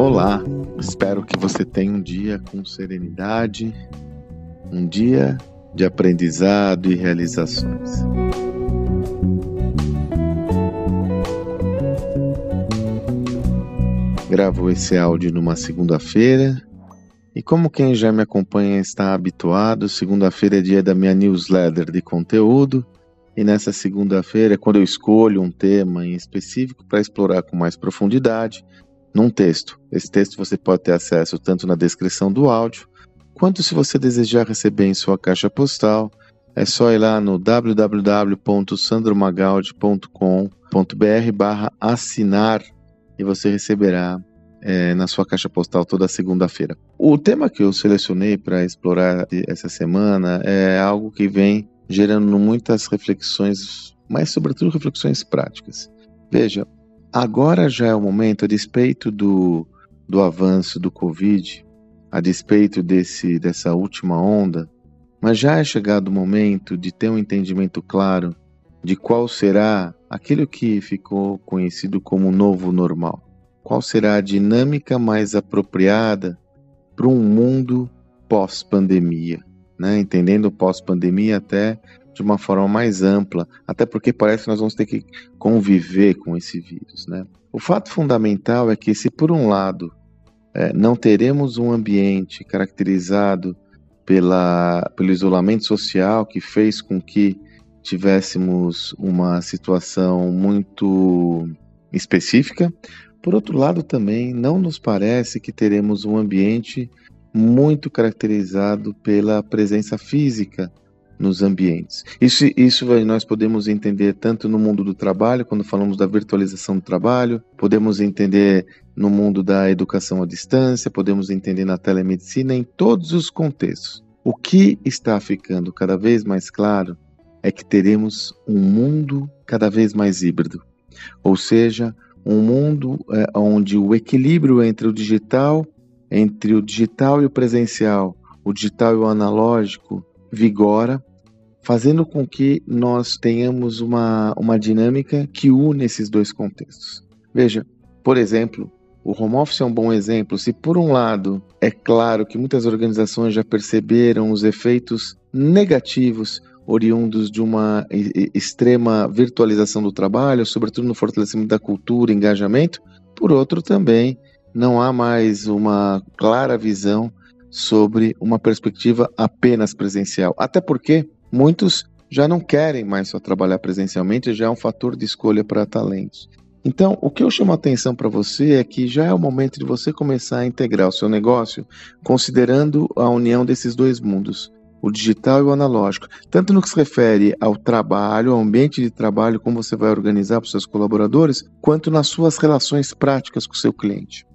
Olá, espero que você tenha um dia com serenidade, um dia de aprendizado e realizações. Gravo esse áudio numa segunda-feira e, como quem já me acompanha está habituado, segunda-feira é dia da minha newsletter de conteúdo. E nessa segunda-feira quando eu escolho um tema em específico para explorar com mais profundidade num texto. Esse texto você pode ter acesso tanto na descrição do áudio, quanto se você desejar receber em sua caixa postal, é só ir lá no www.sandromagaldi.com.br barra assinar e você receberá é, na sua caixa postal toda segunda-feira. O tema que eu selecionei para explorar essa semana é algo que vem gerando muitas reflexões, mas sobretudo reflexões práticas. Veja, Agora já é o momento, a despeito do, do avanço do Covid, a despeito desse, dessa última onda, mas já é chegado o momento de ter um entendimento claro de qual será aquilo que ficou conhecido como novo normal. Qual será a dinâmica mais apropriada para um mundo pós-pandemia, né? entendendo pós-pandemia até de uma forma mais ampla, até porque parece que nós vamos ter que conviver com esse vírus. Né? O fato fundamental é que, se por um lado é, não teremos um ambiente caracterizado pela, pelo isolamento social que fez com que tivéssemos uma situação muito específica, por outro lado, também não nos parece que teremos um ambiente muito caracterizado pela presença física nos ambientes. Isso, isso nós podemos entender tanto no mundo do trabalho, quando falamos da virtualização do trabalho, podemos entender no mundo da educação à distância, podemos entender na telemedicina, em todos os contextos. O que está ficando cada vez mais claro é que teremos um mundo cada vez mais híbrido, ou seja, um mundo é, onde o equilíbrio entre o digital, entre o digital e o presencial, o digital e o analógico vigora fazendo com que nós tenhamos uma, uma dinâmica que une esses dois contextos. Veja, por exemplo, o home office é um bom exemplo. Se, por um lado, é claro que muitas organizações já perceberam os efeitos negativos oriundos de uma extrema virtualização do trabalho, sobretudo no fortalecimento da cultura, engajamento, por outro, também não há mais uma clara visão sobre uma perspectiva apenas presencial. Até porque Muitos já não querem mais só trabalhar presencialmente, já é um fator de escolha para talentos. Então, o que eu chamo a atenção para você é que já é o momento de você começar a integrar o seu negócio considerando a união desses dois mundos, o digital e o analógico, tanto no que se refere ao trabalho, ao ambiente de trabalho, como você vai organizar para os seus colaboradores, quanto nas suas relações práticas com o seu cliente.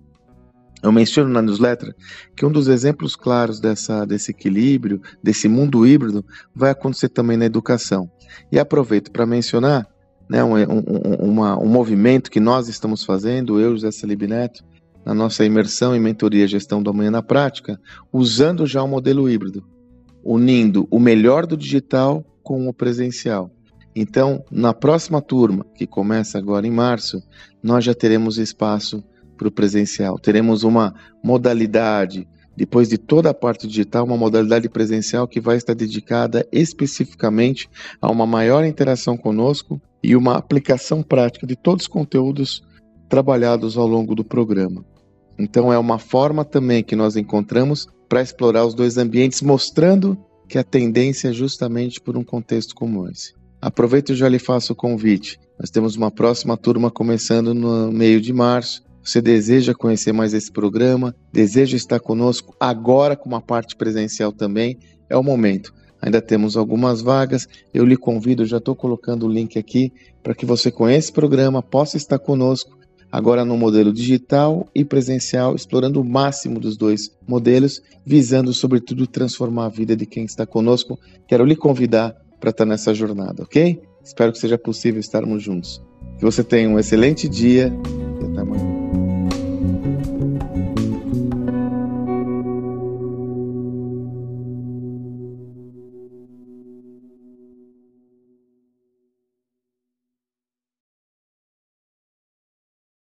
Eu menciono na newsletter que um dos exemplos claros dessa, desse equilíbrio, desse mundo híbrido, vai acontecer também na educação. E aproveito para mencionar né, um, um, uma, um movimento que nós estamos fazendo, eu José Salib Neto, na nossa imersão em mentoria gestão do amanhã na prática, usando já o um modelo híbrido, unindo o melhor do digital com o presencial. Então, na próxima turma, que começa agora em março, nós já teremos espaço para o presencial. Teremos uma modalidade, depois de toda a parte digital, uma modalidade presencial que vai estar dedicada especificamente a uma maior interação conosco e uma aplicação prática de todos os conteúdos trabalhados ao longo do programa. Então, é uma forma também que nós encontramos para explorar os dois ambientes, mostrando que a tendência é justamente por um contexto como esse. Aproveito e já lhe faço o convite. Nós temos uma próxima turma começando no meio de março você deseja conhecer mais esse programa, deseja estar conosco agora com uma parte presencial também, é o momento. Ainda temos algumas vagas. Eu lhe convido, já estou colocando o link aqui para que você conheça o programa, possa estar conosco agora no modelo digital e presencial, explorando o máximo dos dois modelos, visando sobretudo transformar a vida de quem está conosco. Quero lhe convidar para estar nessa jornada, ok? Espero que seja possível estarmos juntos. Que você tenha um excelente dia e até amanhã.